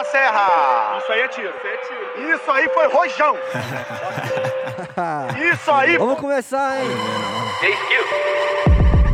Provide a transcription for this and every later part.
da serra. Isso aí é tiro. Isso aí é tiro. Isso aí foi rojão. Isso aí. Vamos começar, hein?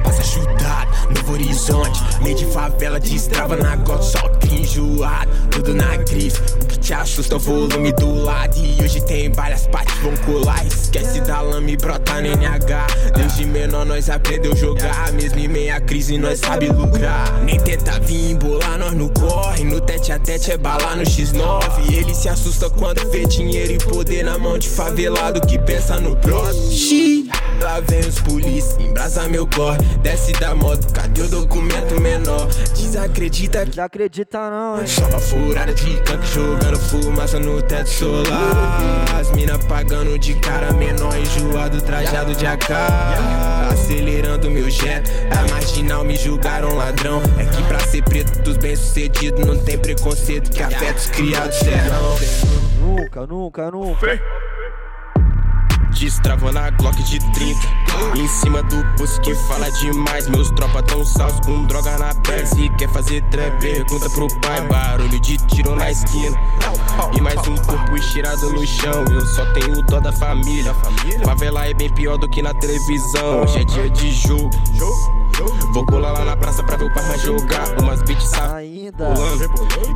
Passa chutado, novo horizonte Meio de favela, destrava na gota Só que enjoado, tudo na grife Te assusta o volume do lado E hoje tem várias partes vão colar. Esquece da lama e brota no NH Desde menor nós aprendeu jogar. Mesmo em meia crise nós sabe lucrar. Nem tenta vir embolar, nós não corre. No tete a tete é bala no X9 Ele se assusta quando vê dinheiro e poder Na mão de favelado que pensa no próximo. Xi, Lá vem os polícia, embrasa meu corre Desce da moto, cadê o documento menor? Desacredita Desacredita não, hein? só uma furada de canto jogando fumaça no teto solar As mina pagando de cara menor enjoado, trajado de AK Acelerando meu jet, a marginal me julgaram ladrão É que pra ser preto dos bem sucedidos não tem preconceito que afeta os criados serão Nunca, nunca, nunca. Destravou na Glock de 30 Em cima do pulso que fala demais Meus tropas tão salvos com droga na perna Se quer fazer trap, pergunta pro pai Barulho de tiro na esquina E mais um corpo estirado no chão Eu só tenho dó da família Favela é bem pior do que na televisão Hoje é dia de jogo Vou colar lá na praça pra ver o pai jogar Umas beats Ainda.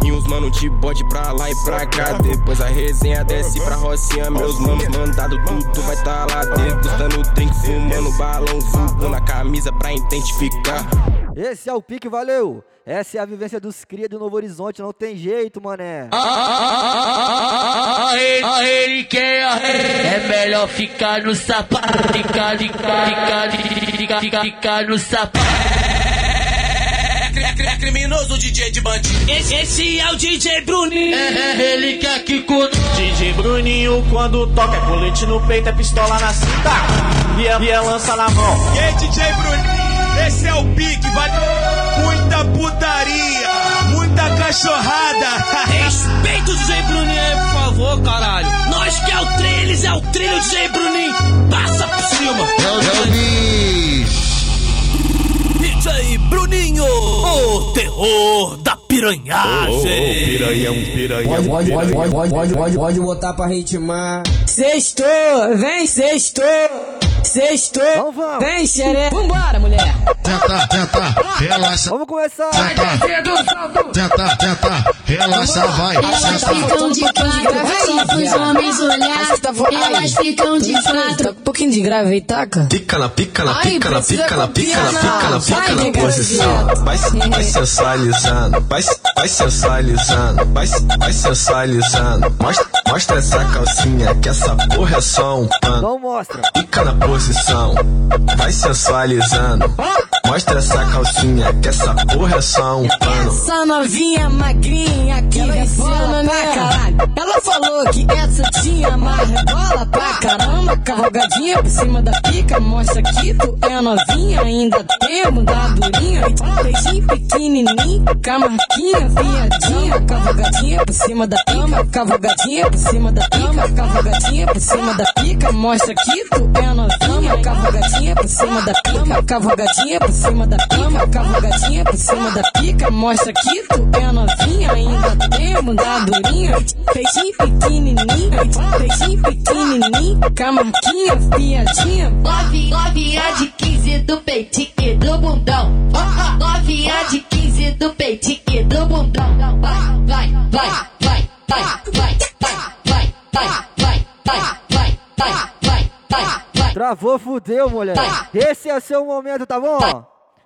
E uns mano de bode pra lá e pra cá. Depois a resenha desce pra Rocinha. Meus manos mandado tudo vai tá lá degustando drink, fumando balão, vulgo na camisa pra identificar. Esse é o pique, valeu. Essa é a vivência dos cria do Novo Horizonte, não tem jeito, mané. A ele, a ele quer a É melhor ficar no sapato Ficar, ficar, ficar, ficar, ficar, ficar no sapato É criminoso DJ de bandido. esse, esse é o DJ Bruninho É, é ele quer que cuide DJ Bruninho quando toca é colete no peito, é pistola na cinta e é, e é lança na mão. E aí, DJ Bruninho, esse é o pique, vai. Muita putaria, muita cachorrada. Respeita o DJ Bruninho aí, por favor, caralho Nós que é o trilho, eles é o trilho DJ Bruninho Passa por cima DJ Bruninho, o terror da piranhagem Pode, pode, pode, pode, pode, pode, pode, pode botar pra ritmar. Sextou, vem, sextou. Sextou, Então vamos. vem, xeré. Vambora, mulher. Tenta, tenta, relaxa, Vamos começar. tenta, tenta, tenta, relaxa, vai, Elas ficam de quatro, se os homens olhar, elas ficam de quatro. Um pouquinho de grave aí, taca. Pica na pica na pica na pica na pica na pica na pica na posição. Vai, vai sensualizando, vai, vai sensualizando, vai, vai sensualizando. Mostra, mostra essa calcinha que essa porra é só um pano. Não mostra. Fica na posição, vai sensualizando. Mostra essa calcinha que essa porra é só um pano. Essa novinha magrinha que rebola pra caralho. Ela falou que essa tinha mais rebola pra caramba. Cavalgadinha por cima da pica, mostra que tu é novinha. Ainda temos da durinha. Beijinho pequenininho, com a marquinha, viadinha. Cavalgadinha por cima da pica, cavalgadinha por cima da pica, cavalgadinha por cima da pica. Mostra que tu é novinha. Cavalgadinha por cima da pica, cavalgadinha por cima da pica, cavalgadinha por cima da pica. Mostra que tu é novinha. Ainda temos da durinha. Beijinho pequenininho, beijinho pequenininho, com a marquinha, viadinha. Novinha de 15 do peitinho e do bundão. Novinha de 15 do peitinho e do bundão. Vai, vai, vai, vai, vai, vai, vai, vai, vai, vai, vai, vai, vai, vai, vai. Travou, fudeu, mulher. Esse é seu momento, tá bom?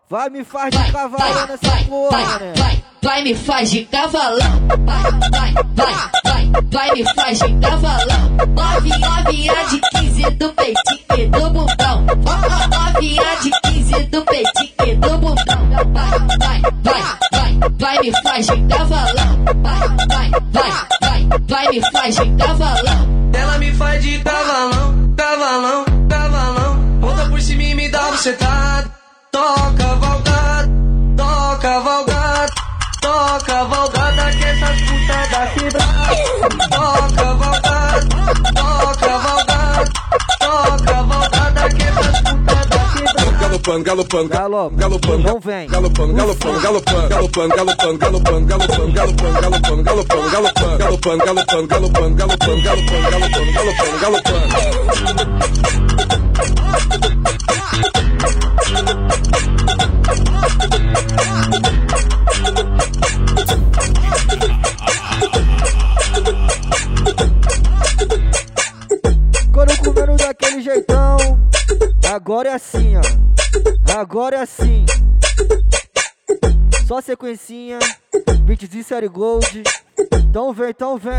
Vai, me faz de cavalo nessa porra, vai, vai, vai, me faz de cavalão. Vai, vai, vai, vai, vai, me faz de cavalão. Novinha, novinha de 15 do peitinho e do bundão. Novinha de 15 do peitinho e do bundão. Vai, vai, vai, vai, vai, me faz de cavalão. Vai, vai, vai, vai, vai, me faz de cavalão. Ela me faz de cavalão, cavalão, cavalão. Volta por cima e me dá bucetada. Toca, valgada, toca, valgada, toca, valgada, Galopando, galopando, Galopa. galopando, Não vem. galopando, galopando, galopando, galopando, galopando, galopando, galopando, galopando, galopando, galopando, galopando, galopando, galopando, galopando, galopando, galopando, galopando, galopando, Agora é assim, ó. Agora é assim. Só sequencinha. Beats de série Gold. Então vem, então vem.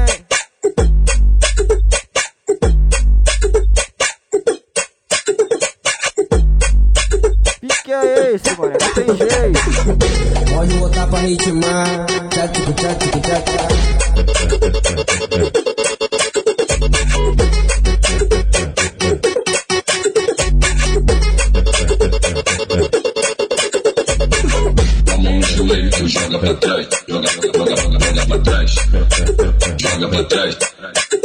Pique é esse, mano? Não tem jeito. Pode botar pra ritmar. Tchac, tchac, tchac, tchac. Joga pra trás, joga, joga, joga, joga, pra trás, joga pra trás.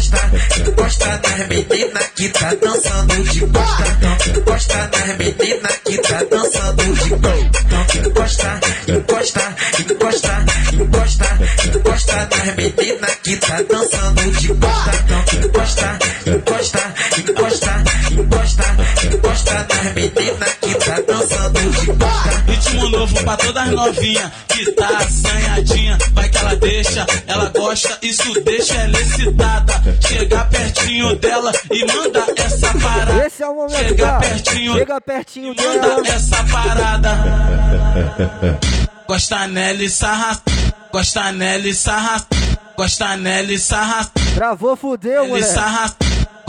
encosta, encosta nas meninas que tá dançando de costa. Encosta nas meninas que tá dançando de costa. Encosta, encosta, encosta, encosta, encosta nas meninas que tá dançando de costa. Encosta, encosta, encosta, encosta, encosta nas meninas que tá dançando de costa. Ritmo novo pra todas novinha que tá assanhadinha. Vai que ela deixa, ela gosta, isso deixa ela excitada. Chega pertinho dela e manda essa parada. Esse é o momento, Chega cara. pertinho, Chega pertinho dela. manda essa parada. Gosta nela e sarra, gosta nela e sarra, gosta nela e sarra, Travou, fudeu, e moleque.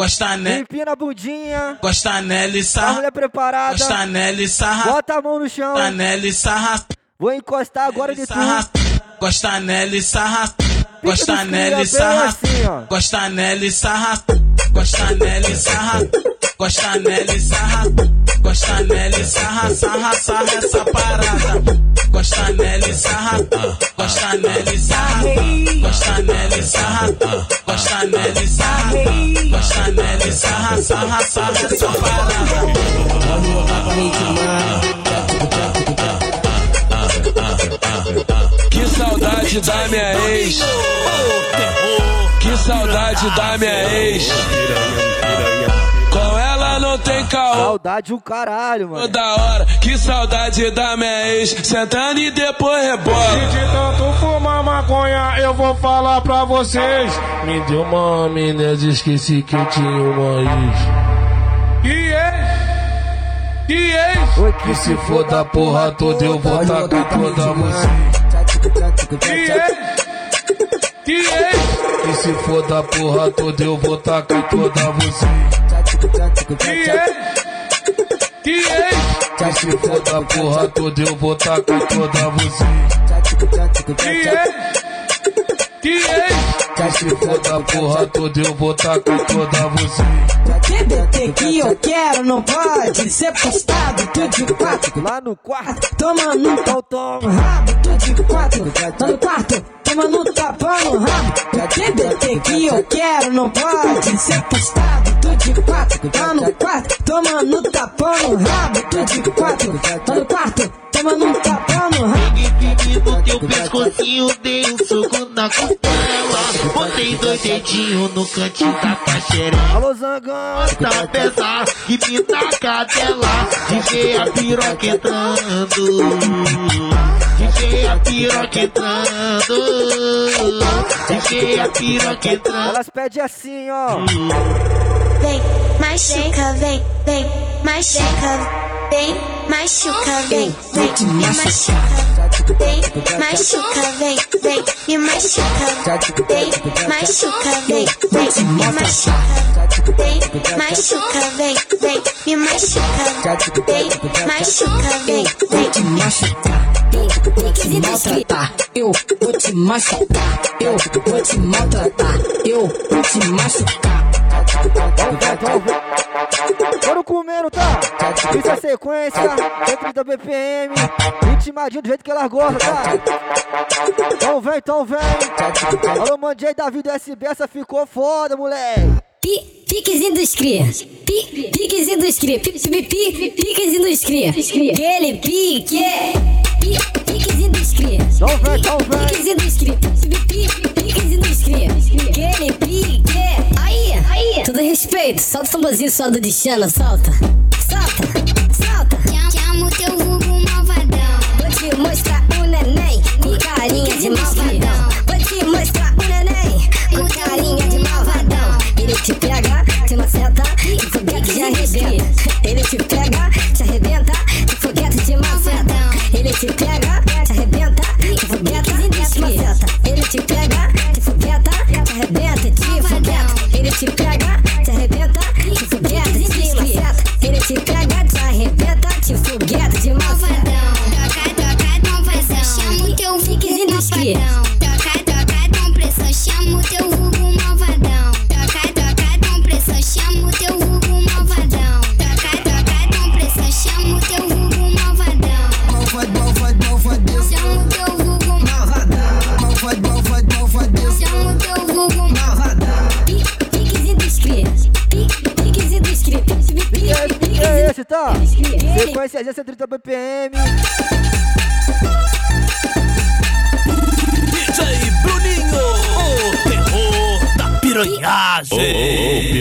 Gosta nela, Empina a bundinha. gosta nela e A sarra, mulher preparada. gosta nela e sarra, Bota a mão no chão. gosta nela e sarra. Vou encostar agora de sarra, gosta nela e sarra, gosta dos nela e sarra, assim, gosta nela e sarra, gosta nela e sarra, gosta nela sarra, gosta nela sarra, sarra, sarra essa parada. Gosta nela sarra, gosta nela sarra, gosta nela sarra, gosta nela sarra, gosta nela e sarra, sarra, sarra essa parada. Que saudade da minha ex. Que saudade da minha ex. Ela não tem caô. Saudade o caralho, mano. Da hora, que saudade da minha ex. Sentando e depois rebola. De tanto fumar maconha, eu vou falar pra vocês. Me deu uma amnésia, esqueci que eu tinha uma ex. Que ex? Que ex? Oi, Que se for da porra toda, eu vou tacar toda você. tchac. ex? Que ex? Que se for da porra toda, eu vou tacar toda você. Que ex? Que ex? Que se porra toda, eu vou tacar toda você. Que ex? Que ex? Que se for da porra toda, eu vou tacar toda você. TBT que eu quero não pode ser postado, tudo de quatro. Lá no quarto. Toma no Então toma. rabo, tudo de quatro. Tá no quarto, toma no tapa no rabo. TBT que eu quero não pode ser postado, tudo de quatro. Tá no quarto, toma no tapa no rabo, tudo de quatro. Tá no quarto, toma no tapa no rabo. Peguei no teu pescocinho, dei um soco na costela. Botei dois dedinhos no cantinho da taxeira. Alô, Zangão. Tá pesar e me taca dela. DJ a piroca entrando. DJ a piroca entrando. DJ a piroca entrando. Elas pedem assim, ó. Vem, machuca, vem, vem, machuca. Vem, machuca, vem, vem, me machuca. Vem, machuca, vem, vem, me machuca. Vem, machuca, vem, vem, me machuca. Vem, machuca, vem, vem, me machuca, vem, machuca, vem, vem. te machucar, eu vou te maltratar, eu vou te machucar, eu vou te maltratar, eu vou te machucar. Bora comendo, tá? Isso é sequência, dentro da BPM, ritmadinho do jeito que elas gostam, tá? Então vem, então vem. Alô, mandei Davi do SB, essa ficou foda, moleque. Pi, piques Industria. Pi, piques Industria. Pi, pi, pi, do Industria. Aquele pique. Pi, piques Industria. É? Piques Industria. Pi, piques Industria. Aquele pique. É? Aí, aí. Tudo respeito. Solta o tamborzinho solta de Dichana, solta. Solta, solta. Chamo o teu vulgo malvadão. Vou te mostrar o neném com carinha de malvadão. Te pega, te maceta, de foguete te arrebenta. Ele te pega, te arrebenta, de foguete te maceta. Ele te pega, te arrebenta, de foguete te maceta. Ele te pega, te fogueta, te arrebenta, te fogueta. Ele te pega, te arrebenta, de foguete te maceta. Ele te pega, te arrebenta, te foguete te maceta. Toca, toca, com pressão. Chama o teu. Toca, toca, Então, vai ser é a 30 BPM. DJ Bruninho, o terror da piranhagem. Oh, oh, oh.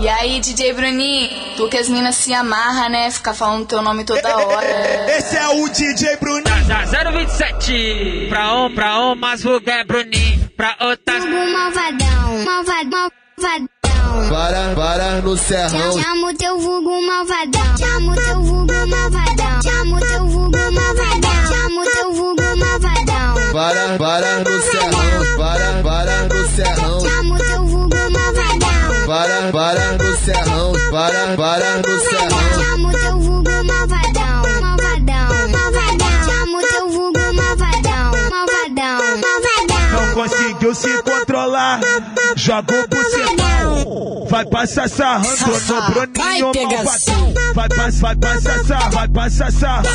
E aí, DJ Bruninho, tu que as minas se amarra, né? Ficar falando teu nome toda hora. Esse é o DJ Bruninho. 027 Pra um, pra um, mas vulgar é Bruninho Pra outras vulgo malvadão. Malvadão, malvadão. Para, para no serrão. Chama o teu vulgo malvadão. Chama o teu vulgo malvadão. Chama o teu vulgo malvadão. Chama o teu vulgo malvadão. Para, para no serrão. Para, para no serrão. Chama o teu vulgo malvadão. Para, para no serrão. Para, para no serrão. Chama o teu vulgo conseguiu se controlar. Joga o bucetão. Vai passar sarrando no Bruninho malvadão. Vai passar, vai passar sarrando, vai passar sarrando.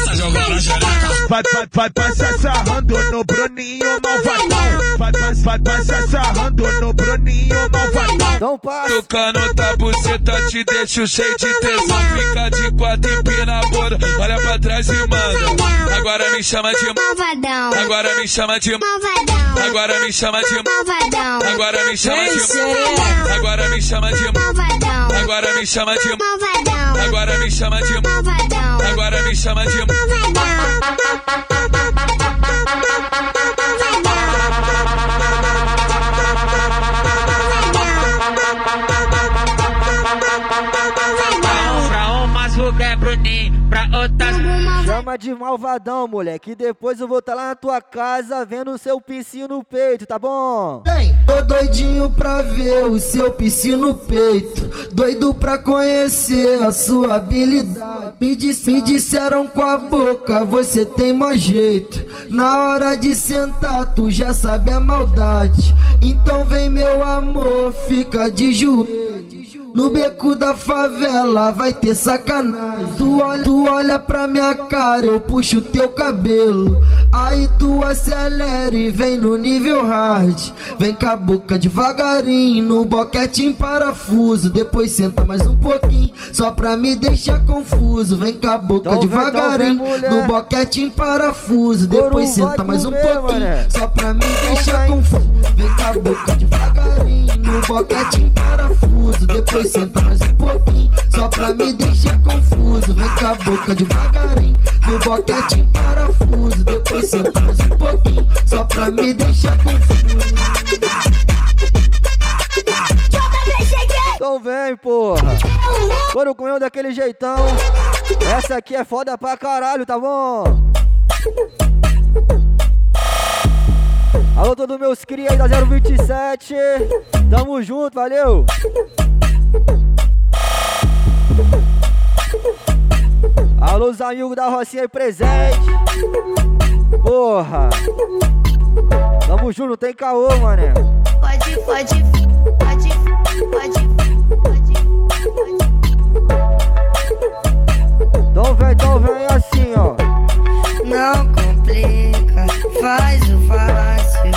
Vai, vai, vai passar sarrando no Bruninho malvadão. Vai, vai, vai passar sarrando no Bruninho malvadão. Não passa. Tocando tua buceta te deixo cheio de tesão Fica de quatro e empina a Olha pra trás e manda Agora me chama de Malvadão. Agora me chama de Malvadão. Agora me chama de Malvadão. Agora me chama de Malvadão. Agora me chama de Malvadão. Agora me chama de Malvadão. Agora me chama de Malvadão. Agora me chama de Chama de malvadão, moleque. E depois eu vou estar lá na tua casa vendo o seu piscinho no peito, tá bom? Tô doidinho pra ver o seu piscino no peito. Doido pra conhecer a sua habilidade. Me, me disseram com a boca, você tem mais jeito. Na hora de sentar, tu já sabe a maldade. Então vem, meu amor, fica de joelho. No beco da favela vai ter sacanagem. Tu olha, tu olha pra minha cara, eu puxo teu cabelo. Aí tu acelera e vem no nível hard. Vem com a boca devagarinho, no boquete em parafuso. Depois senta mais um pouquinho, só pra me deixar confuso. Vem com a boca Então devagarinho, vem, no boquete em parafuso. Depois senta mais um pouquinho, mané. só pra me deixar confuso. Vem com a boca devagarinho, no boquete em parafuso. Depois senta mais um pouquinho, só pra me deixar confuso. Vem com a boca devagarinho, no boquete em parafuso. Depois um pouquinho, só pra me deixar confuso. Então vem, porra. Foram comendo daquele jeitão. Essa aqui é foda pra caralho, tá bom? Alô, todos meus cria aí da 027. Tamo junto, valeu. Alô, os amigos da Rocinha aí presente. Porra. Tamo junto, não tem caô, mané. Pode, pode, pode, pode, pode. Então vem, então vem assim, ó. Não complica, faz o fácil.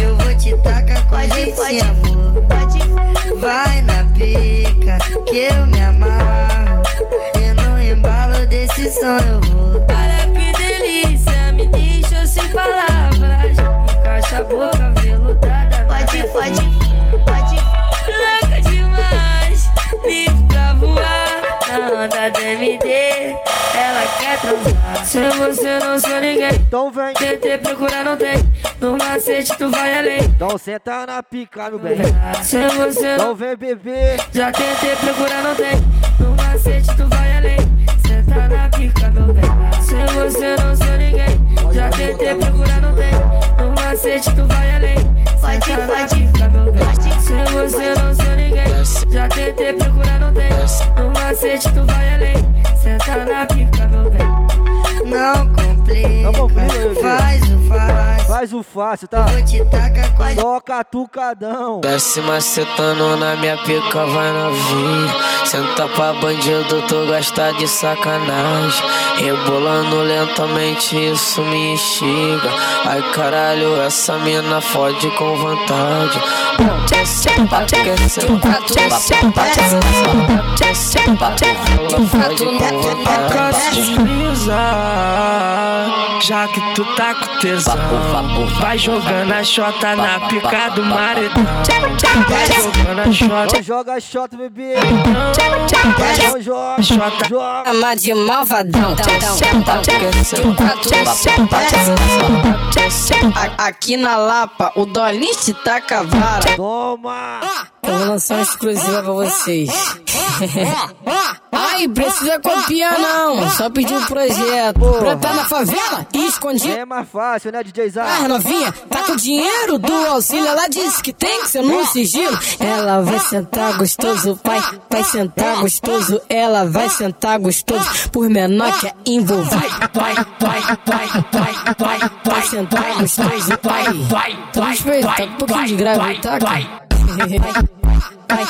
Eu vou te tacar com Pode, esse pode, amor. pode. Vai na pica, que eu me amarro. E no embalo desse som eu vou. Palavras. Encaixa a boca veludada. Pode, pode, pode. Louca demais, livre pra voar. Na onda da MD, ela quer transar. Se você não sou ninguém, Então vem. tentei procurar, não tem. No macete tu vai além. Então senta na pica, meu bem. Se você não Então vem, bebê. já tentei procurar, não tem. No macete tu vai além. Senta na pica, meu bem. Se você não sou ninguém, já tentei procurar, não tem. No macete tu vai além. Pode, pode, pica, meu bem. pode. Se você não sou ninguém, já tentei procurar, não tem. No macete tu vai além. Senta na pica, meu bem. Não complica, Não complica, faz o fácil. Faz o fácil, tá? Vou te tacar com a Toca tucadão. Desce macetando na minha pica, vai novinha. Senta pra bandido, tu gosta de sacanagem. Rebolando lentamente, isso me instiga. Ai caralho, essa mina fode com vontade. Ela fode com vontade. Já que tu tá com tesão Vai jogando a xota na pica do maredão Vai jogando a xota. Joga a xota, bebê. Não joga xota. Ama de malvadão. Aqui na Lapa, o Dolin te taca vara Toma! Ah! Eu vou lançar uma exclusiva pra vocês. Ai, precisa copiar não. Só pedir um projeto. Pra tá na favela e escondido. É mais fácil, né, DJ Ah, Zá? novinha, tá com dinheiro do auxílio. Ela disse que tem que ser no sigilo. Ela vai sentar gostoso, vai, vai sentar gostoso. Ela vai sentar gostoso, por menor que é envolvido. Vai, vai, vai, vai, vai, vai sentar gostoso, vai, vai, vai. Respeita, tá um pouquinho de grave, aí, tá? Vai, 嘿嘿嘿 vai,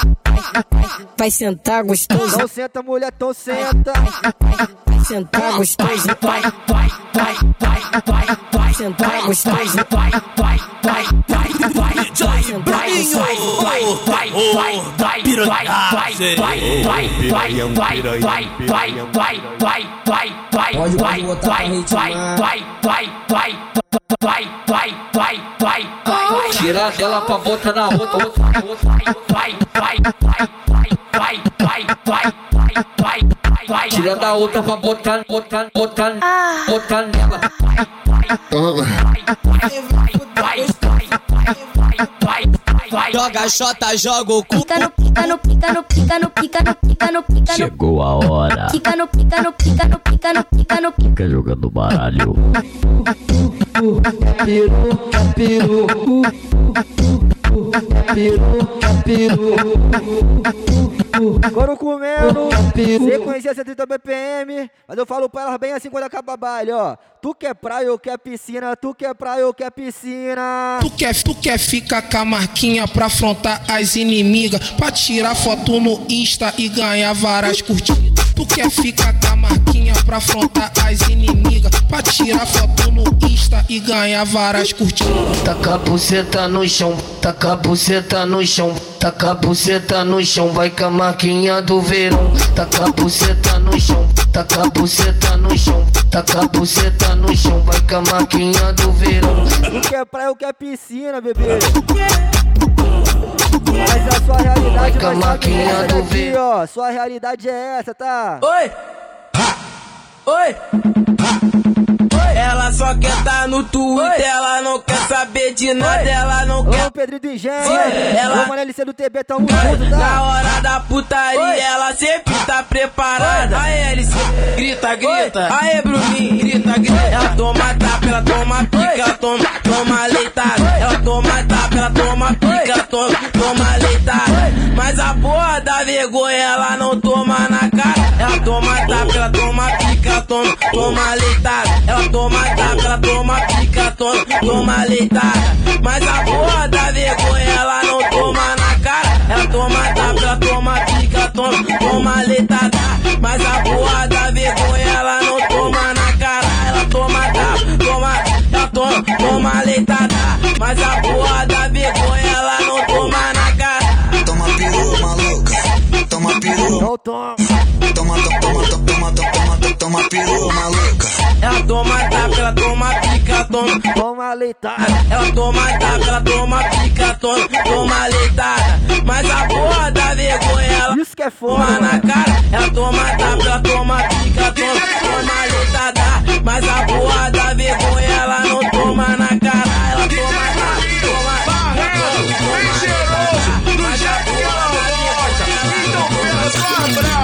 vai, vai sentar gostoso. Então senta, mulher, então senta. Vai sentar gostoso, vai, vai, vai, vai, vai, vai sentar gostoso, vai, vai, vai, vai, vai, vai sentar gostoso, vai, vai, vai, vai, vai, vai, vai, vai, vai, vai, vai, vai, vai, vai, vai, vai, vai, vai, pra vai, ritmar. vai, vai, vai, vai, vai, vai, vai, vai, Tira dela pra botar na outra, outra, outra. vai, vai, vai, vai, vai, vai, vai, vai, vai, vai, vai, Tira da outra pra botar, botar, botar, botar nela. Joga xota, joga o cu. Pica no pica no pica no pica no pica no pica no pica no Chegou a hora. pica no pica no pica no pica no pica no Fica jogando baralho. peru, é peru, piru, piru, piru. Couro comendo, sem conhecer 130 BPM, mas eu falo pra elas bem assim quando acaba o baile, ó. Tu quer praia, eu quer piscina, tu quer praia, eu quer piscina. Tu quer, tu quer ficar com a marquinha pra afrontar as inimigas, pra tirar foto no Insta e ganhar várias curtidas. Tu quer ficar com a marquinha pra afrontar as inimigas, pra tirar foto no Insta e ganhar várias curtidas. Taca a buceta no chão, taca a buceta no chão, taca a buceta no chão, vai com a marquinha do verão. Taca a buceta no chão, taca a buceta no chão, taca a buceta no chão, vai com a marquinha do verão. Tu quer praia, eu quer piscina, bebê. Mas a sua realidade com a vai maquinha essa do ó. Sua realidade é essa, tá? Oi! Oi! Ela só quer tá no Twitter, ela não quer saber de nada, ela não quer. Ô, Pedrinho do Engenho, ela- Mano LC do TB, tamo junto, tá? Na hora da putaria, ela sempre tá preparada. Aê, LC, grita, grita. Aê, Bruninho, grita, grita. Ela toma tapa, ela toma pica, ela toma, toma leitada. Ela toma tapa, ela toma toma, leitada. Mas a porra da vergonha, ela não toma na cara. Ela toma tapa, ela toma pica, toma, toma leitada. Ela toma tapa, ela toma pica, toma, toma leitada. Mas a porra da vergonha, ela não toma na cara. Ela toma tapa, ela toma pica, toma, toma leitada. Mas a porra da vergonha, ela não toma na cara. Toma, toma leitada. Mas a porra da vergonha, ela não toma na cara. Toma peru, maluca. Toma peru. Não toma. Toma, toma, toma, toma, toma, toma, toma peru, maluca. Ela toma tapa, ela toma pica, toma, toma leitada. Ela toma tapa, ela toma pica, toma, toma leitada. Mas a porra da vergonha, ela Isso que é foda, toma na cara. Ela toma tapa, ela toma pica, toma, toma leitada. Mas a porra da vergonha, ela não toma na cara. Ela toma tapa,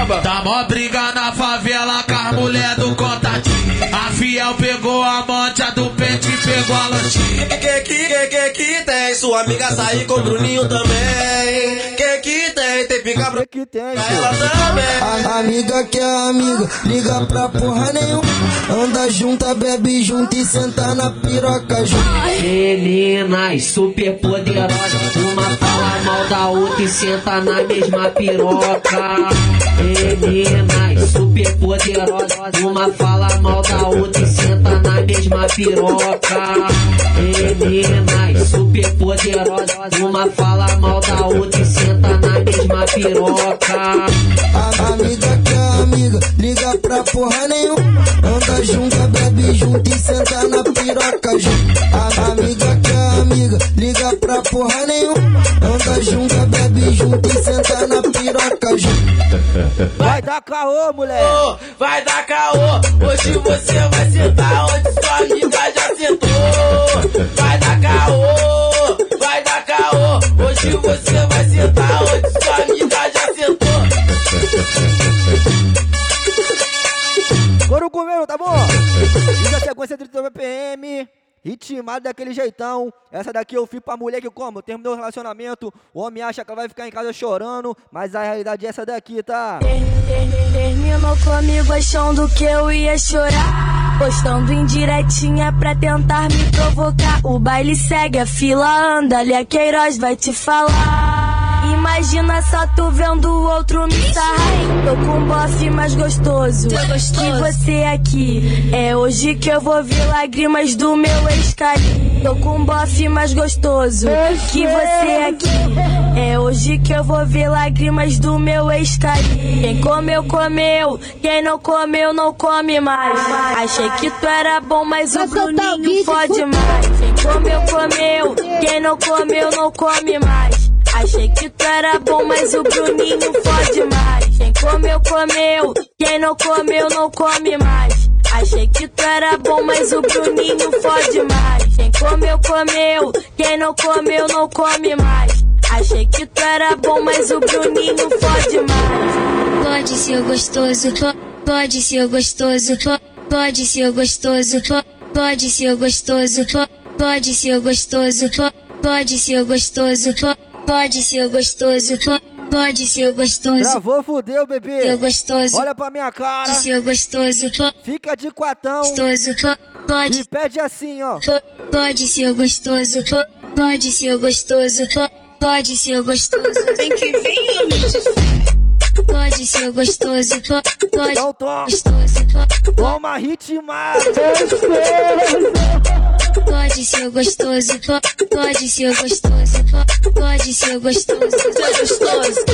toma, Tá mó briga na favela com as mulher do contatinho. A fiel pegou a manta do pente e pegou a lanchinha. Que que que que que tem? Sua amiga sair com o Bruninho também. Que tem? Tem pica pra que tem? Ela também. A amiga que é amiga, liga pra porra nenhuma. Anda junta, bebe junto e senta na piroca junto. Meninas super poderosas, uma fala mal da outra e senta na mesma piroca. Meninas super poderosas, uma fala mal da outra e senta na mesma piroca. Meninas super poderosas, uma fala mal da outra e senta na mesma piroca. A amiga que é amiga, liga pra porra nenhuma. Anda junta, bebe junto e senta na piroca junto. A amiga que é amiga, liga pra porra nenhuma. Anda junta, bebe junto e senta na piroca. Vai dar caô, moleque. Ô, vai dar caô. Hoje você vai sentar onde sua amiga já sentou. Vai Ritmado daquele jeitão. Essa daqui eu fiz pra mulher que como? Terminou o relacionamento. O homem acha que ela vai ficar em casa chorando. Mas a realidade é essa daqui, tá? Terminou comigo achando que eu ia chorar. Postando indiretinha pra tentar me provocar. O baile segue, a fila anda. Ali a Queiroz vai te falar. Imagina só tu vendo o outro me sarrar. Tô com um bofe mais gostoso que você aqui. É hoje que eu vou ver lágrimas do meu ex-cali. Tô com um bofe mais gostoso que você aqui. É hoje que eu vou ver lágrimas do meu ex-cali. Quem comeu, comeu. Quem não comeu, não come mais. Achei que tu era bom, mas o Bruninho fode mais. Quem comeu, comeu. Quem não comeu, não come mais. Achei que tu era bom, mas o Bruninho fode mais. Quem comeu, comeu. Quem não comeu, não come mais. Achei que tu era bom, mas o Bruninho fode mais. Quem comeu, comeu. Quem não comeu, não come mais. Achei que tu era bom, mas o Bruninho fode mais. Pode ser gostoso, po- pode ser gostoso, po- pode ser gostoso, po- pode ser gostoso, po- pode ser gostoso, po- pode ser gostoso, pode ser gostoso, po- pode ser gostoso. Travou, fudeu, bebê. Seu gostoso. Olha pra minha cara. Pode ser gostoso, Fica de quatão. gostoso, po- pode. E pede assim, ó. po- Pode ser gostoso, po- pode ser gostoso, po- pode ser gostoso. Vem que vem, Pode ser gostoso, po- pode Então toma. gostoso, po- Toma ritmado. Pode ser gostoso, po- pode ser gostoso, po- pode ser gostoso, ser gostoso.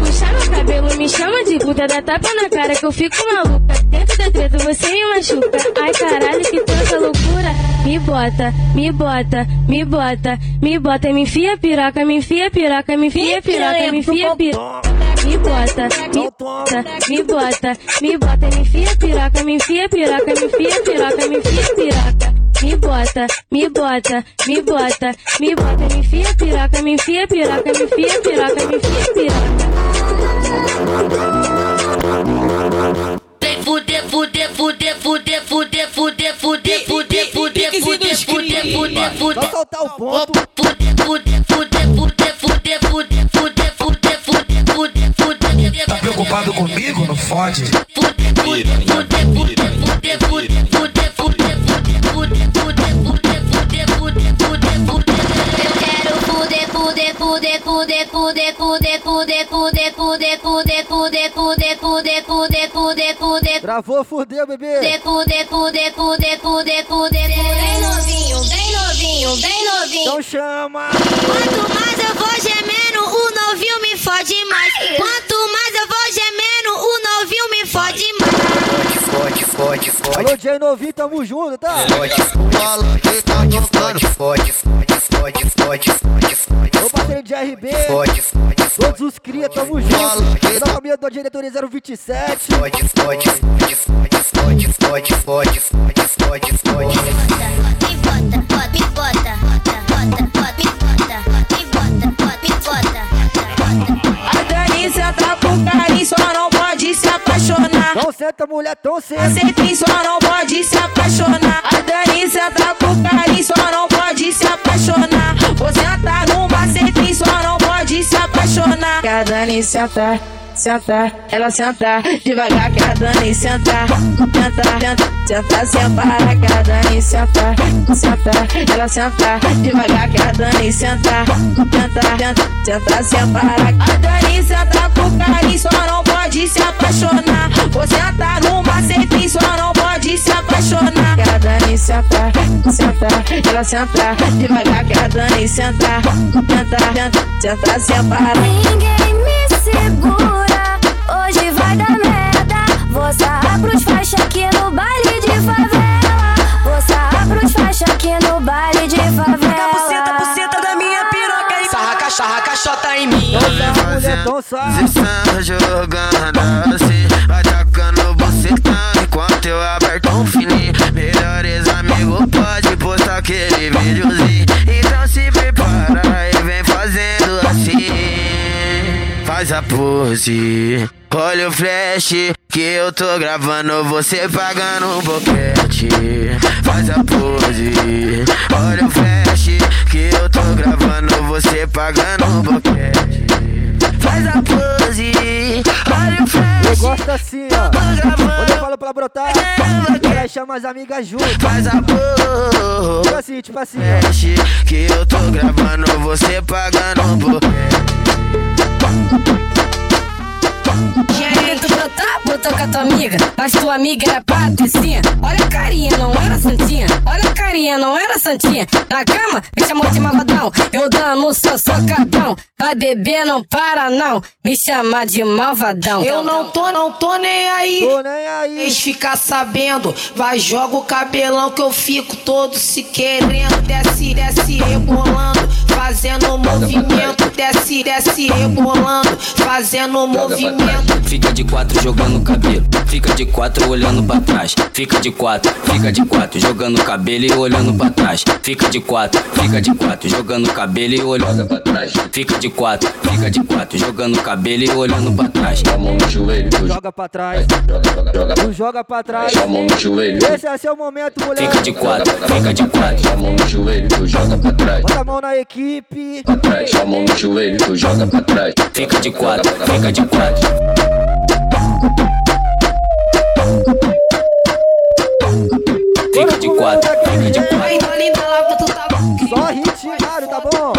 Puxar meu cabelo, me chama de puta, dá tapa na cara que eu fico maluca. Dentro da treta você me machuca. Ai caralho, que tanta loucura. Me bota, me bota, me bota, me bota, me enfia piroca, me enfia piroca, me enfia piroca, me enfia piroca. Me bota, me bota, me bota, me bota, me enfia piroca, me enfia piroca, me enfia piroca, me enfia piroca. Me bota, me bota, me bota, me bota, me enfia piroca, me enfia piroca, me enfia piroca, me enfia piroca. Vem fuder, fuder, fuder, fuder, fuder, fuder, fuder, fuder, fuder, fuder, fuder, fuder, fuder. Vai soltar o ponto. Fuder, fuder, fuder, fuder, fuder, fuder, fuder, fuder, fuder, fuder, fuder. Tá preocupado comigo? Não fode. Fuder, fuder, fuder, fuder, fuder, fuder, fuder, fuder, Travou, fudeu, bebê. Bem novinho, bem novinho, bem novinho. Então chama. Quanto mais eu vou gemendo, o novinho me fode Fode, fode. Alô, Jay Novinho, tamo junto, tá? Fode, fode, fode, fode, fode, fode, fode, fode, fode, fode. Ô, parceiro de RB. Fode, fode, Todos os cria, tamo junto. Toda a família da diretoria 027. fode, fode, fode, fode, fode, fode, fode, fode, fode, bota, me bota, me bota, bota, me bota. A Dani senta com carinho, só não pode se apaixonar. Não senta, mulher, tão senta. Sempre só não pode se apaixonar. A Dani senta com carinho, só não pode se apaixonar. Você tá numa sempre só não pode se apaixonar. Que a Dani senta, sentar, ela sentar, devagar que a Dani sentar, sentar, sentar, sentar separar que a Dani sentar, sentar, ela sentar, devagar que a Dani sentar, sentar, sentar separar. A Dani sentar com carinho, só não pode se apaixonar. Você tá numa sem só não pode se apaixonar. Que a Dani sentar, sentar, ela sentar, devagar que a Dani sentar, sentar, sentar separar. Ninguém me segura. Vou sarrar pros faixa aqui no baile de favela. Vou sarrar pros faixa aqui no baile de favela. Buceta, buceta da minha piroca e sarra, sarra, caixota em mim. sai. Zissando, jogando assim Vai tacando bucetão Enquanto eu aperto um fininho Melhores amigos pode postar aquele videozinho Então se prepara e vem fazendo assim Faz a pose Olha o flash que eu tô gravando Você pagando um boquete. Faz a pose. Olha o flash que eu tô gravando Você pagando um boquete. Faz a pose, olha o Eu flash gosto assim, ó. Quando eu falo pra brotar, ela chama as amigas junto. Faz a pose. Tipo assim, tipo assim. Flash que eu tô gravando Você pagando um boquete Querendo botou com a tua amiga. Mas tua amiga era patricinha. Olha a carinha, não era santinha. Olha a carinha, não era santinha. Na cama, me chamou de malvadão. Eu dando seu socadão. Vai beber, não para não. Me chama de malvadão. Eu não tô, não tô nem aí. Tô nem aí. Eles ficar sabendo. Vai, joga o cabelão que eu fico todo se querendo. Desce, desce, rebolando. Fazendo movimento. Desce, desce, rebolando. Fazendo movimento. Fica de quatro jogando cabelo, fica de quatro olhando pra trás. Fica de quatro, fica de quatro jogando cabelo e olhando pra trás. Fica de quatro, fica de quatro jogando cabelo e olhando pra trás. Fica de quatro, fica de quatro jogando cabelo e olhando pra trás. A mão no joelho, tu Joga pra trás. Tu joga pra trás. A mão no joelho. Esse é seu momento, mulher. Fica de quatro, fica de quatro. A mão no joelho, tu joga pra trás. Bota a mão na equipe. Equipe. Pra trás, sua mão no joelho, tu joga pra trás. Fica de quatro, fica de quatro. Fica de quatro, fica de quatro. Só ritmado, tá bom?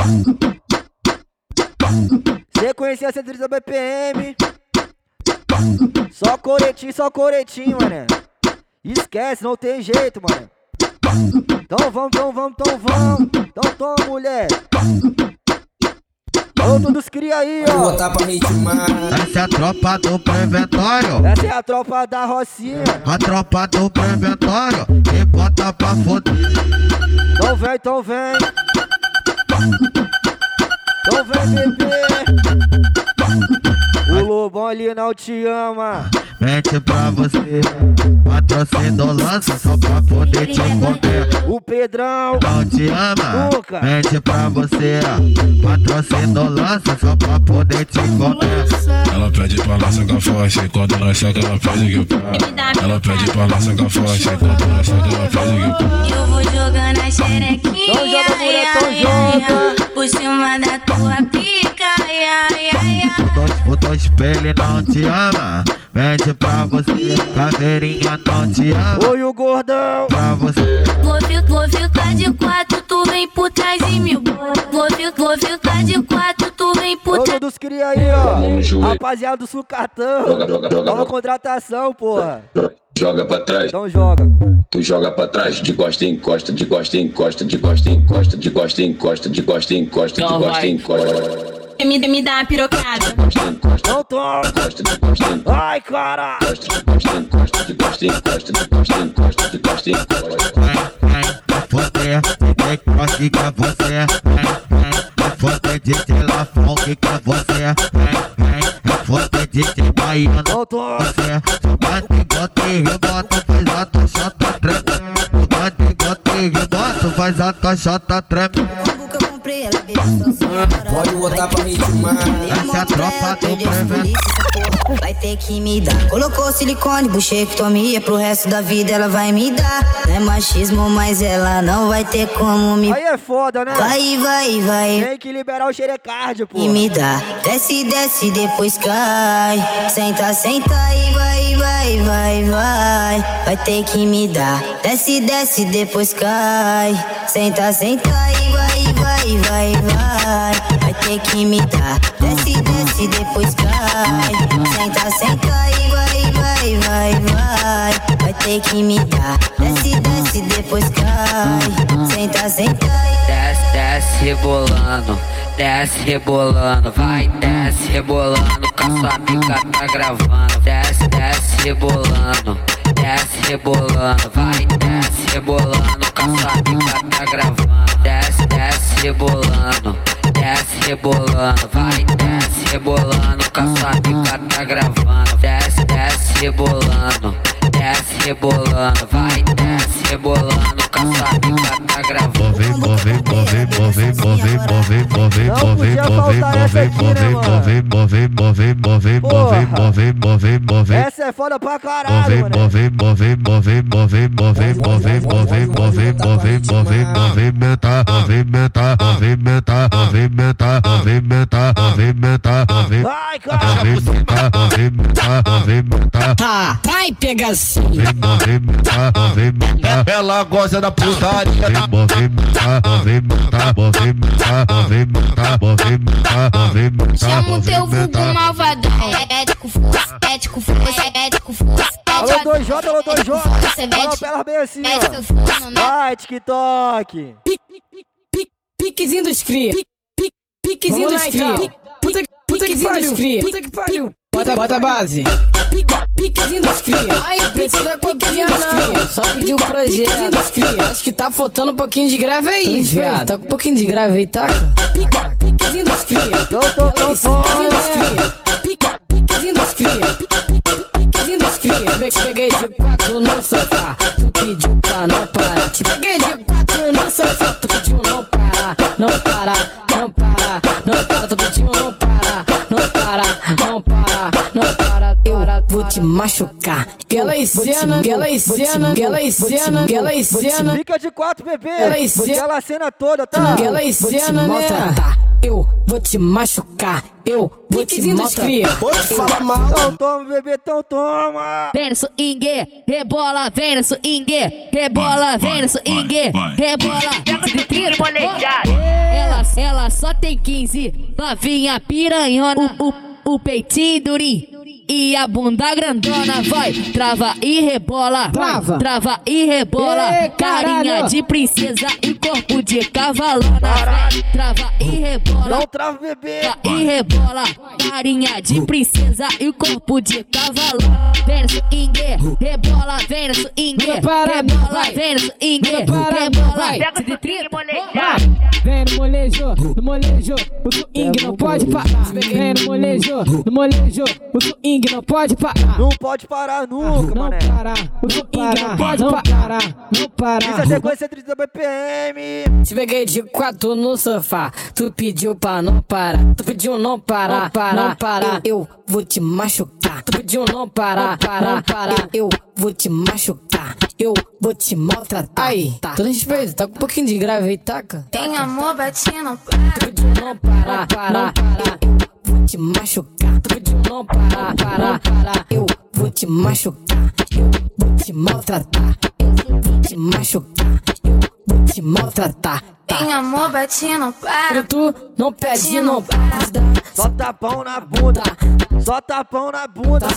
Sequência 130 BPM. Só coretinho, só coretinho, mané. Esquece, não tem jeito, mano. Então vamos, então vamos, então vamos. Então toma, mulher. Ô, todos cria aí, ó. Botar pra ritmar. Essa é a tropa do preventório. Essa é a tropa da Rocinha. A tropa do preventório. E bota pra foder. Então vem, então vem. Então vem, bebê. O Lobão ali não te ama. Mente pra você. Patrocínio lança só pra poder te comer. O Pedrão Não te ama. Nunca. Mente pra você. Patrocínio lança só pra poder te comer. Ela pede pra nós sacar forte, quando nós saca ela pede que eu pego. Ela pede pra nós sacar forte, quando nós saca ela pede que eu pego. Eu vou jogando a xerequinha, Ai, ai, por cima da tua pica, ai, ai, ai, ai. O teu espelho não te ama. Mente pra você. Caveirinha não te ama. Oi, o gordão. Pra você. Vou, fi- vou ficar de quatro, tu vem por trás de mim. Vou, fi- vou ficar de quatro, tu vem por trás. todos cria aí, ó. Rapaziada do sucatão. Joga, joga, joga, Nova contratação, porra. Joga pra trás. Então joga. Tu joga pra trás, de costa em costa, de costa em costa, de costa em costa, de costa em costa, de costa em costa, de Então costa em costa. Me, me dá uma pirocada. Não toma. Costa de costa em Ai, cara. costa, de costa em costa, de costa em costa, de costa em costa, de costa em costa. Você, você diz que baiano você Bate e rebota, tá faz a tua chata treme Bate e rebota, faz a tua treme Pode botar pra ritmar. Essa é a tropa do. Vai ter que me dar. Colocou silicone, buchectomia pro resto da vida ela vai me dar. Não é machismo, mas ela não vai ter como me. Aí é foda, né? Vai, vai, vai. Tem que liberar o xerecárdio, pô. E me dá. Desce, desce, depois cai. Senta, senta e vai, vai, vai, vai. Vai ter que me dar. Desce, desce, depois cai. Senta, senta e vai, vai, vai, vai. Vai ter que me dar. Desce, desce, depois cai. Senta, senta e vai, vai, vai, vai. Vai ter que me dar. Desce, desce, depois cai. Senta, senta e Desce, desce rebolando, desce rebolando, vai, desce rebolando, com a sua amiga tá gravando. Desce, desce rebolando, desce rebolando, vai, desce rebolando, com a sua amiga tá gravando. Rebolando, desce rebolando, vai, desce rebolando, com a sua amiga tá gravando. Desce, desce rebolando, desce rebolando, vai, desce rebolando, com a sua amiga tá gravando. Move, move, move, move, move, não podia faltar essa aqui, né, mano? Porra. Essa é foda pra caralho, mano. Movimentar, movimentar, movimentar, movimentar, movimentar, movimentar, Vai, cara! Movimentar, movimentar, movimentar. Tá, vai, pegacinho. Movimentar, movimentar. Ela gosta da putaria. Movimentar, movimentar, movimentar. Movimenta, movimenta, movimenta, Chama o teu vulgo movimenta. malvadão. Ético, força, ético, força, ético, força. Alô, 2J, alô, 2J. Fala pra ela bem assim, ó. Vai, TikTok. Piquezinho dos cria. Piquezinho dos cria. Puta, puta que pariu. Puta que pariu. Bota, bota a base. Piquezinho dos cria. Ai, precisa piquezinho dos cria. Só pediu o projeto. Piquezinho dos cria. Acho que tá faltando um pouquinho de grave aí, viado. Tá com um pouquinho de grave aí, tá? Piquezinho dos cria. Tô, tô, Piquezinho dos cria. Piquezinho dos cria. Piquezinho dos cria. Pe- Peguei de quatro no sofá. Tu pediu pra não parar. Te peguei de quatro no sofá. Tu pediu. Não parar. Não parar. Vou te machucar. Aquela cena, aquela cena, aquela cena, aquela cena. Fica de quatro, bebê. Ela Aquela cena toda, tá? Aquela cena, né? Eu vou te machucar. Eu vou te maltratar. fala mal. Então toma, bebê, então toma. Vem no swing, rebola, vem no swing, rebola, vem no swing, rebola. Ela, ela só tem 15, novinha piranhona, o, o, o peitinho durinho. E a bunda grandona vai, trava e rebola, Trava. trava e rebola, Ê, carinha de princesa e corpo de cavalona, vai, trava e rebola, Não trava, bebê. Trava e rebola, carinha de princesa e corpo de cavalona. Vem swing, rebola, vem swing, rebola, vai. vem swing, rebola, se de. Vem no molejo, no molejo, o swing não pode parar. Vem no molejo, no molejo, o swing não pode parar. Não pode parar nunca, Não mané. parar, o swing não pode parar. Não Isso é parar. sequência 30 BPM. Te peguei de quatro no sofá. Tu pediu pra não parar. Tu pediu não parar, não parar, não parar. Eu vou te machucar. Tu pediu não parar, parar, parar. Eu vou te machucar. Eu vou te maltratar. Aí, tá. Todo respeito, tá com um pouquinho de grave aí, taca. Tem amor batendo Tu pediu não parar, parar, parar. Vou te machucar. Tu pediu não parar, parar, parar. Eu vou te machucar. Eu vou te maltratar. Eu vou te machucar. Eu vou te maltratar. Tem amor batendo para. Tu não pede, não para. Só tapão na bunda. Só tapão na bunda.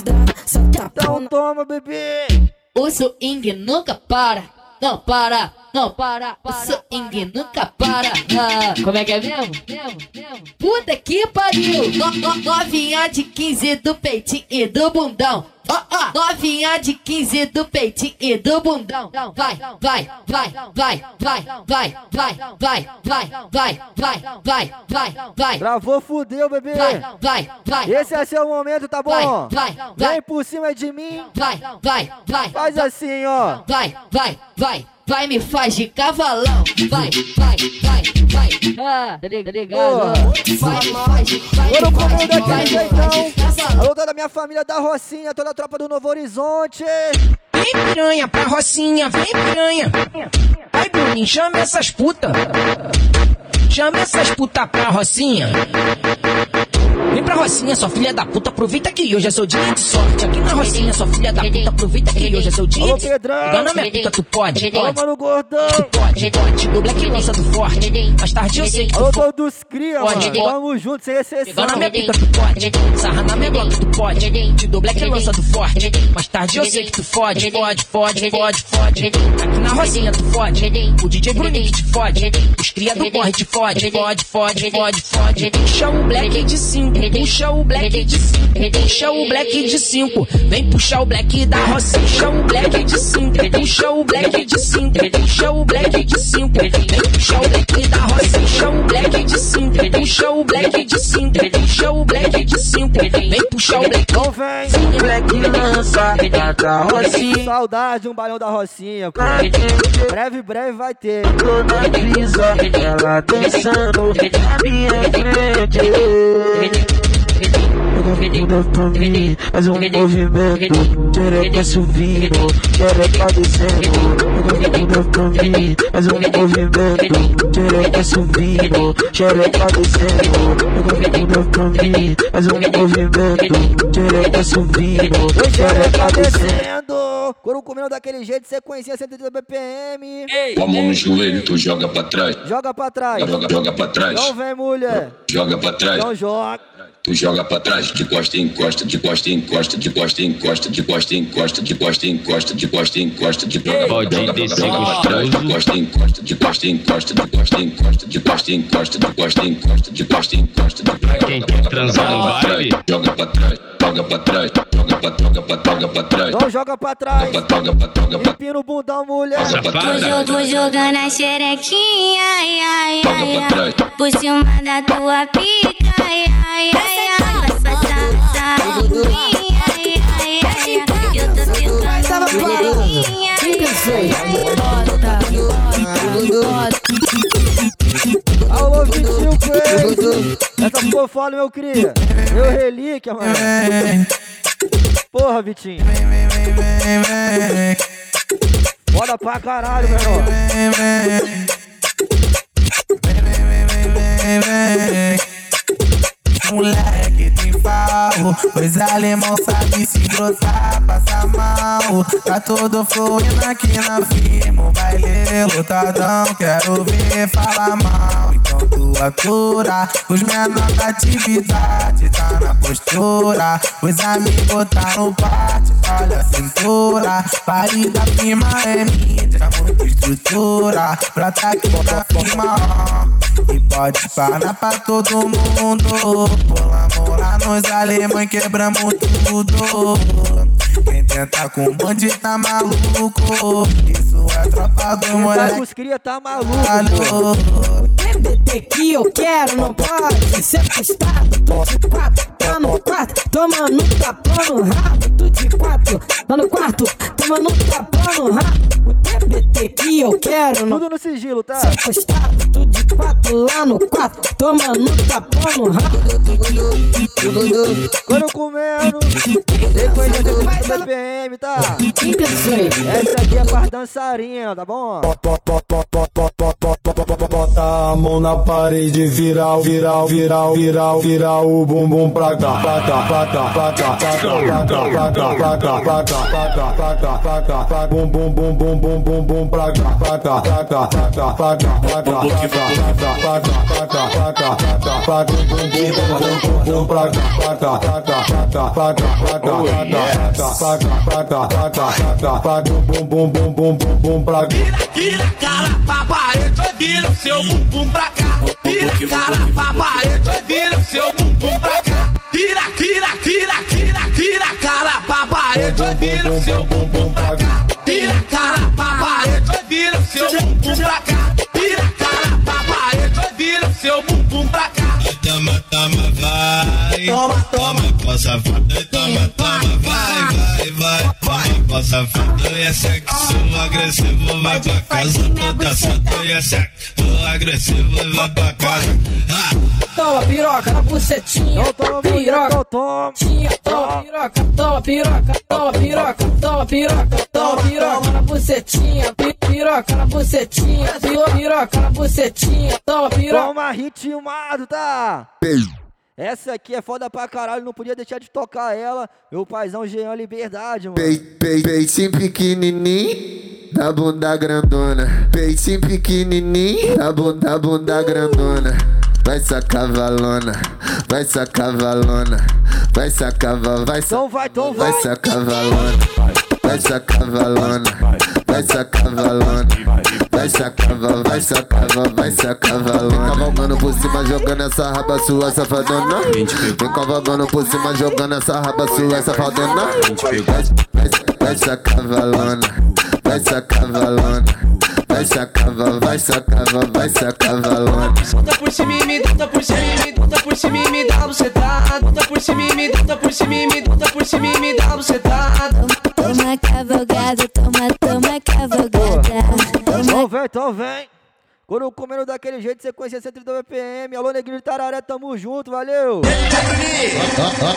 Só Então toma, bebê. O swing nunca para, não para, não para. O swing nunca para. Como é que é mesmo? Puta que pariu! No, no, novinha de 15 do peitinho e do bundão. Ó, ó, novinha de 15 do peitinho e do bundão. Vai, vai, vai, vai, vai, vai, vai, vai, vai, vai, vai, vai, vai, vai. Travou, fudeu, bebê. Vai, vai, vai. Esse é seu momento, tá bom? Vai, vai, vai. Vem por cima de mim. Vai, vai, vai. Faz assim, ó. Vai, vai, vai, vai, me faz de cavalão. Vai, vai, vai, vai. Ah, tá ligado? Vai, me faz de vai, Eu não me faz comendo de- vai, daquele me jeitão. faz de cavalão. Alô, toda a minha família da Rocinha, toda a tropa do Novo Horizonte. Vem piranha pra Rocinha, vem piranha. Vai, Bruninho, chama essas putas. Chama essas putas pra Rocinha. Vem pra Rocinha, sua filha da puta, aproveita que hoje é seu dia de sorte. Aqui na Rocinha, sua filha da puta, aproveita que hoje é seu dia de. Pegar na minha pica, tu pode, Alô, mano gordão. Pode, pode. O Black lança do forte. Mais tarde eu sei que tu Alô, pode. todos cria, Pode, mano. pode. Tamo junto, sem exceção. Na minha pica, tu pode. Sarra na minha glock, tu pode. Te dou black lança do forte. Mais tarde eu sei que tu fode, fode, fode, fode, fode. Aqui na Rocinha tu fode. O DJ Bruninho te fode. Os cria do corre te fode, fode, fode, fode, fode. Puxa o black de 5, puxa o black de 5, puxa o black de 5. Vem puxar o black da Rocinha. Puxa o black de 5, puxa o black de 5, puxa o black de 5. Vem puxar o black da Rocinha. Puxa o black de 5, puxa o black de 5, puxa o black de 5. Vem puxar o black. Então vem. Black lança da Rocinha. Saudade, um balão da Rocinha. pô. Breve, breve vai ter. Tô na brisa, ela dançando na minha frente. Mim, faz um movimento, xereca subindo, xereca descendo. Mim, faz um movimento, xereca subindo, xereca descendo. Mim, faz um movimento, xereca subindo, xereca descendo. Couro comendo daquele jeito, sequência 130 BPM. Com a mão no joelho, tu joga pra trás. Joga pra trás. Joga, joga pra trás. Não vem, mulher. Joga pra trás. Não joga. Tu joga pra trás, de costa em costa, de costa em costa, de costa em costa, de costa em costa, de costa em costa, de costa em costa, de joga, joga pra trás, de costa em costa, de costa em costa, de costa em costa, de costa em costa, de costa em costa, de costa em costa, de Quem quer transar no baile? joga pra trás, joga pra trás, joga pra joga pra joga pra trás, Não joga pra trás. joga pra joga pra Empina o bundão, mulher. joga pra Vou, trás, jo- vou jogando a xerequinha, ai, ai, joga ai, pra ai. trás. Por cima da tua pica, Alô, Vitinho Crazy! Essa ficou é foda, meu cria! Meu relíquia, mano! Porra, Vitinho! Bora pra caralho, meu irmão! Moleque tem farro, pois alemão sabe se brotar, passa mal. Tá todo fluindo aqui na firma, o baile lotadão. Quero ver falar mal, então tu atura. Os menores da atividade tá na postura. Os amigos tá no pátio, olha a cintura. Pare da firma é mídia, muita estrutura. Pra tá aqui na firma, ó. E pode parar pra todo mundo. Pulamos lá nos alemães, quebramos tudo. Quem tenta com bonde tá maluco. Isso é tropa do Tá com moleque. os cria, tá maluco. TBT que eu quero não pode ser postado. Tô de quatro, tá no quarto, tomando um tapão no rabo. Tu de quatro, tá no quarto, tomando um tapão no rabo. O TBT que eu quero não Tudo no sigilo, tá? ser postado. Tu de quatro lá no quarto, tomando um tapão no rabo. Quando comendo, depois de do BPM, tá? Essa aqui é pra dançarina, tá bom? Bota a mão na parede, virar, virar, virar, virar, virar o bumbum pra cá, pra cá, pra cá, pra cá, pra cá, pra cá, pra cá, pra cá, pra cá, pra cá, pra cá, pra cá, pra bum bum bum bum bum bum bum pra cá, pra cá, pra cá, pra cá, pra cá, pra cá, pra cá, pra cá, pra cá, pra cá, pra cá, pra cá, pra bum bum bum bum bum bum pra cá, pra cá, pra cá, pra cá, pra cá, pra cá, pra cá, pra cá, pra cá, pra cá, pra cá, pra bum bum bum bum bum bum bum pra cá. Vira cara pra parede, vira o seu bumbum pra cá. Vira cara pra parede, vira o seu bumbum pra cá. Vira, vira, vira, vira, vira cara pra parede, vira o seu bumbum pra cá. Vira cara pra parede, vira o seu bumbum pra cá. Vira cara pra parede, vira o seu bumbum pra cá. Toma, toma, vai. Toma, toma, safado. Toma, toma, vai, vai, vai. Toma, safado. E é sexo agressivo, vai pra casa. Toda santa e é sexo agressivo, vai pra casa. Ah. Toma piroca na bucetinha, toma piroca, toma, toma piroca, toma piroca, toma piroca, toma piroca, toma piroca na bucetinha, pi- piroca na bucetinha, pi- piroca na bucetinha, toma piroca. Toma ritmado, tá? Essa aqui é foda pra caralho, não podia deixar de tocar ela. Meu paizão Jean Liberdade, mano. Pei- pei- Peitinho pequenininho, da bunda grandona. Peitinho pequenininho, da bunda, da bunda grandona. Vai sacar valona, vai sacar valona, vai sacar vai Então vai, então vai vai. sacar valona, vai sacar valona, vai sacar valona, vai sacar val, vai sacar val, vai sacar valona. Cavalgando por cima, jogando essa raba sua safadona. Vem cavalgando por cima, jogando essa raba sua safadona. Vai, vai, vai sacar valona, vai sacar valona. Vai sacar, val, vai sacar, val, vai sacar valona. Bota por cima e me bota por cima e me bota por cima e me dá bucetada. Bota por cima e me bota por cima e me bota por cima e me dá bucetada. Toma cavalgada, toma, toma Então vem, então vem. Quando comendo daquele jeito, sequência 132 BPM. Alô, Negrinho de Tararé, tamo junto, valeu.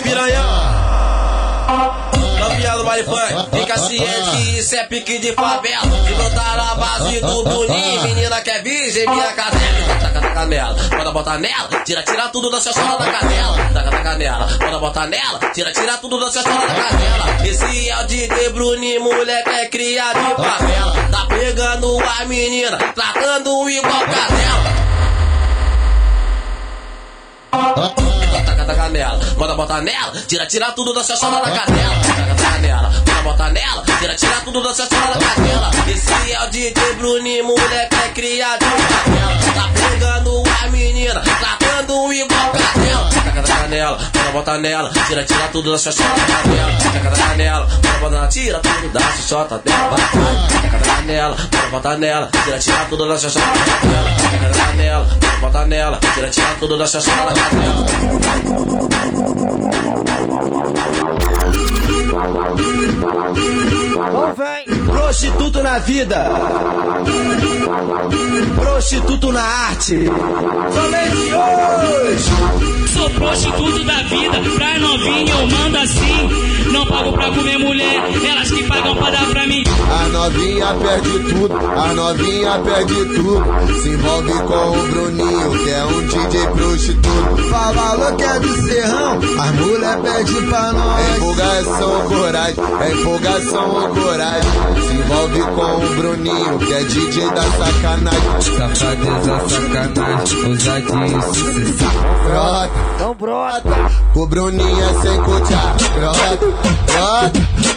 Piranhão. Campeão do baile fica ciente que isso é pique de favela. Se botar na base do Boninho, menina quer virgem, minha cadela. Taca, taca nela, bota botar nela, tira, tira tudo da sua sola da canela. Taca, taca nela, bota botar nela, tira, tira tudo da sua sola da canela. Esse é o DJ Bruninho, moleque é criado de favela. Tá pegando a menina, tratando igual cadela. Taca, taca nela, bota botar nela, tira, tira tudo da sua sola da canela. Taca, taca nela, bota botar nela, tira, tira tudo da sua sola da canela. Esse é o DJ Bruninho, moleque é criado de favela. Tá pegando a menina, tratando igual tacada nela, manda botar nela, tira, tira tudo da sua chota dela. Tacada tá nela, manda botar tira tudo da sua chota dela. Tacada tá nela, manda botar nela, tira, tira tudo da sua chota dela. Tacada tá nela, manda botar nela, tira, tira tudo da sua chota dela. Ô, véi! Prostituto na vida. Prostituto na arte. Somente hoje. Sou prostituto da vida, pra novinha eu mando assim. Não pago pra comer mulher, elas que pagam pra dar pra mim. A novinha perde tudo, a novinha perde tudo. Se envolve com o Bruninho, que é um DJ prostituto. Falou que é do serrão, as mulher pede pra nós. É empolgação ou coragem, é empolgação ou coragem. Se envolve com o Bruninho, que é DJ da sacanagem. Safadeza, sacanagem, ousadia, sucessão. Brota, então brota. O Bruninho é sem cotear, brota,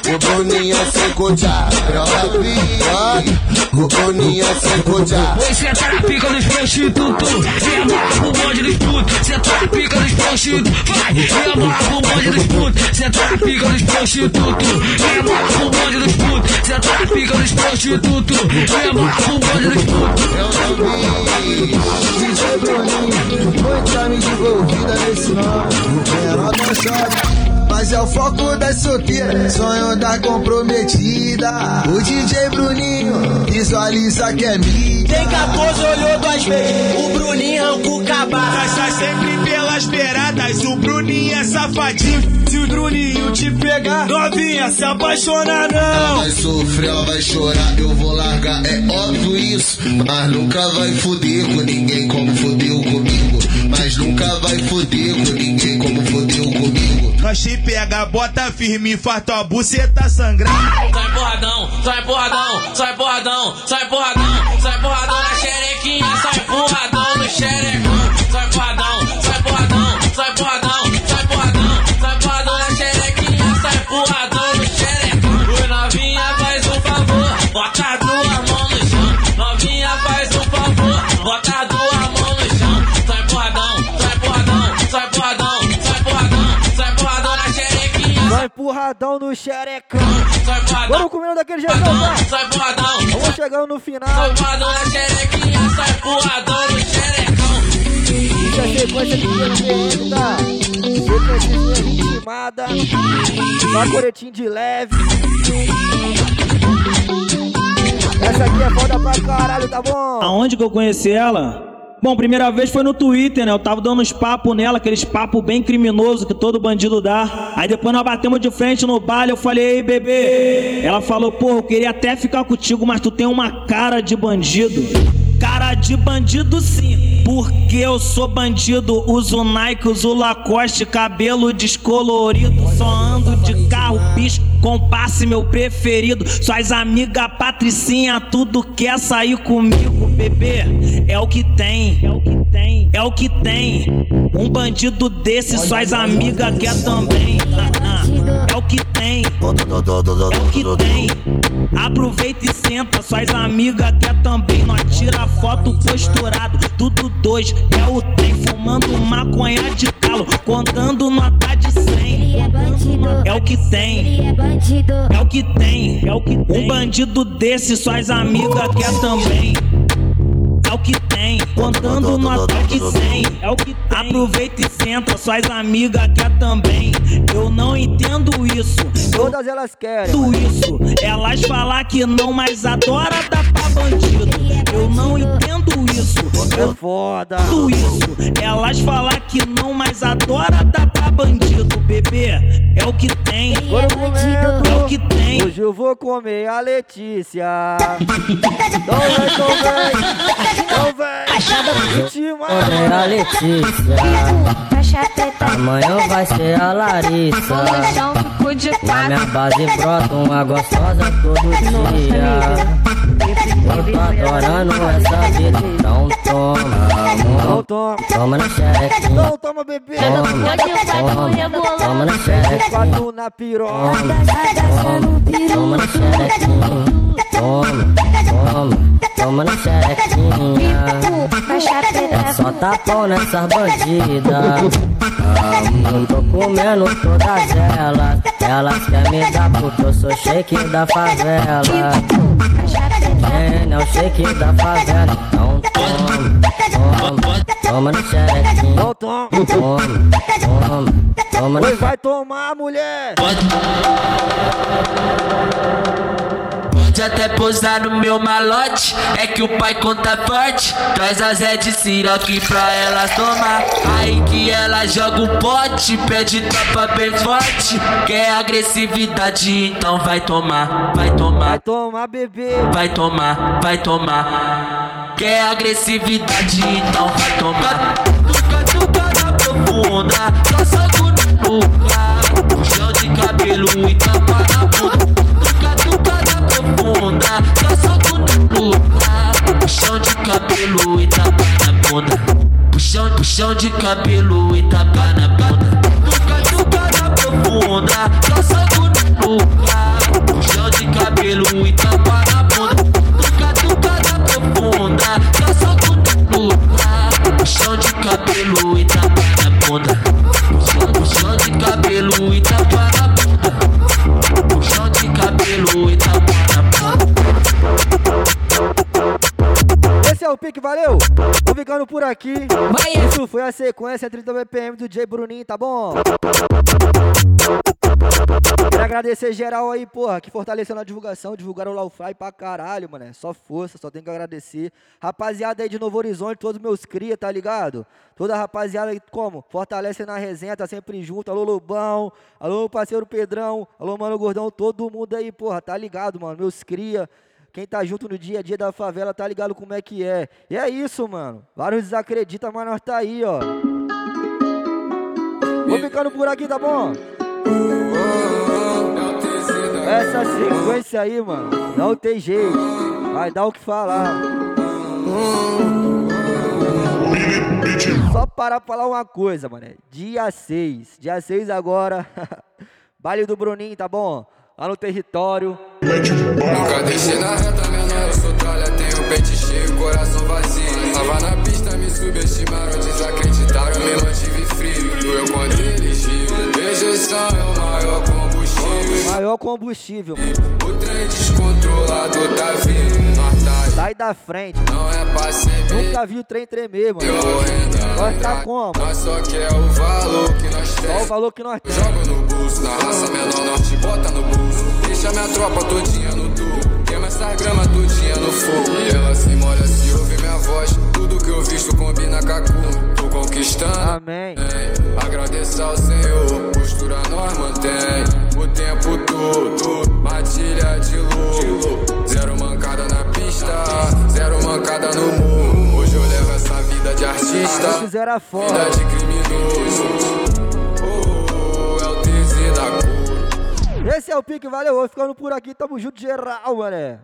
O Bruninho é sem cotear, brota, brota. O Bruninho é sem cotear. Oi, cê tá na pica dos prostitutos, cê embora pro bonde dos putos. Tá na pica dos prostitutos, vai, cê embora pro bonde dos putos. Cê tá na pica dos prostitutos, cê embora pro bonde dos putos. Cê tá na pica dos prostitutos, cê embora pro bonde dos putos. Eu não vi DJ Bruninho, muita mídia envolvida nesse nome. Ela não chora. Mas é o foco das solteiras, sonho da comprometida. O DJ Bruninho visualiza que é mídia. Tem 14, olhou duas vezes. O Bruninho arrancou o cabaço. Passa sempre pelas beiradas, o Bruninho é safadinho. Se o Bruninho te pegar, novinha, se apaixona não. Vai sofrer, ela vai chorar, eu vou largar, é óbvio isso. Mas nunca vai foder com ninguém como fodeu comigo. Mas nunca vai foder com ninguém como fodeu. Nós te pega, bota firme, infarta a buceta sangrando. Sai porradão, sai porradão, sai porradão, sai porradão, sai porradão na xerequinha, sai porradão no xerecão. Vai empurradão no xerecão. Porradão. Vamos comendo daquele jeitão, tá? Sai porradão. Vamos chegando no final. Sai porradão na xerequinha, sai porradão no xerecão. Isso é sequência de PM, tá? Sequência ritmada. Só coretinho de leve. Essa aqui é foda pra caralho, tá bom? Aonde que eu conheci ela? Bom, primeira vez foi no Twitter, né? Eu tava dando uns papos nela, aqueles papos bem criminosos que todo bandido dá. Aí depois nós batemos de frente no baile, eu falei, ei, bebê. Ela falou, pô, eu queria até ficar contigo, mas tu tem uma cara de bandido. Cara de bandido sim, porque eu sou bandido. Uso Nike, uso Lacoste, cabelo descolorido. Só ando de carro, bicho, compasse meu preferido. Suas amigas Patricinha, tudo quer sair comigo, bebê. É o que tem, é o que tem, é o que tem. Um bandido desse, suas amigas quer também. Ah, ah. É o que tem, é tem. Aproveita e senta, suas amigas quer também. Nós tira foto posturado, tudo dois, é o trem. Fumando maconha de calo, contando nota de 100. É o que tem, é o que tem, é o que tem. Um bandido desse, suas amigas quer também. É o que tem, contando nota de 100. É o que tem. Aproveita e senta, suas amigas quer também. Eu não entendo isso. Todas elas querem. Tudo isso. Elas falar que não, mas adora dar pra bandido. Eu não entendo isso. É foda. Tudo isso. Elas falar que não, mas adora dar pra bandido, bebê. É o que tem. É o que tem. Hoje eu vou comer a Letícia. Então vem, então vem. Então vem. Comer a Letícia. Amanhã vai ser a Larissa. Na minha base brota uma gostosa todo dia. Eu tô adorando essa vida, então toma, amor. toma. Toma na xerequinha. Não toma, bebê. Toma, toma, toma na xerequinha. Quatro na piroca. Toma, toma na xerequinha. Toma, toma, toma na xerequinha. É só tapão nessas bandidas. Ah, tô comendo todas elas. Elas querem me dar porque eu sou shake da favela. É, é o shake da favela. Então toma, toma, toma no xerequinho. Não toma. Toma, toma, toma Oi, vai tomar, mulher. Pode até pousar no meu malote. É que o pai conta forte. Traz a Zé de Siroque pra elas tomar. Aí que ela joga o pote, pede topa bem forte. Quer agressividade, então vai tomar, vai tomar. Vai tomar, bebê. Vai tomar, vai tomar. Quer agressividade, então vai tomar. Tuca, tuca na profunda, só soco no lugar. Puxão de cabelo e tapa na bunda. Só soco no lugar. Puxão de cabelo e tapa na bunda. Puxão, puxão de cabelo e tapa na bunda. Tuca, tuca na profunda, soco no lugar. Puxão de cabelo e tapa na bunda. Tuca, tuca na profunda, soco no lugar. Puxão de cabelo e tapa na bunda. Puxão, puxão de cabelo e tapa na Esse é o pique, valeu? Tô ficando por aqui. Isso foi a sequência 30 BPM do J Bruninho, tá bom? Quero agradecer geral aí, porra, que fortaleceu na divulgação, divulgaram o Laufly pra caralho, mano. Só força, só tenho que agradecer. Rapaziada aí de Novo Horizonte, todos meus cria, tá ligado? Toda a rapaziada aí, como? Fortalece na resenha, tá sempre junto. Alô, Lobão, alô, parceiro Pedrão, alô, mano Gordão, todo mundo aí, porra, tá ligado, mano? Meus cria. Quem tá junto no dia a dia da favela tá ligado como é que é. E é isso, mano. Vários desacreditam, mas nós tá aí, ó. Vou ficando por aqui, tá bom? Essa sequência aí, mano, não tem jeito. Vai dar o que falar. Só para falar uma coisa, mano. Dia 6. Dia 6 agora. Baile do Bruninho, tá bom? Lá no território. Nunca deixei na reta, menor, eu sou tralha, tenho pente cheio, coração vazio. Tava na pista, me subestimaram, desacreditaram, me mantive frio. Doeu quando elegi, rejeição é o maior combustível. Maior combustível. O trem descontrolado tá vindo, nós tá Sai da frente. Não é pra. Nunca vi o trem tremer, mano. Nós tá como? Nós só quer o valor que nós. Só o valor que nós temos. Joga no bolso, na raça menor, nós te bota no bolso. Deixa minha tropa todinha no tubo. Queima essa grama todinha no fogo. E ela se molha se ouve minha voz. Tudo que eu visto combina com a cor. Tô conquistando. Amém. Agradeça ao Senhor. Postura nós mantém. O tempo todo. Matilha de louco. Zero mancada na pista. Zero mancada no morro. Hoje eu levo essa vida de artista. Foda. Vida de criminoso. Esse é o pique, valeu. Ficando por aqui. Tamo junto geral, mané.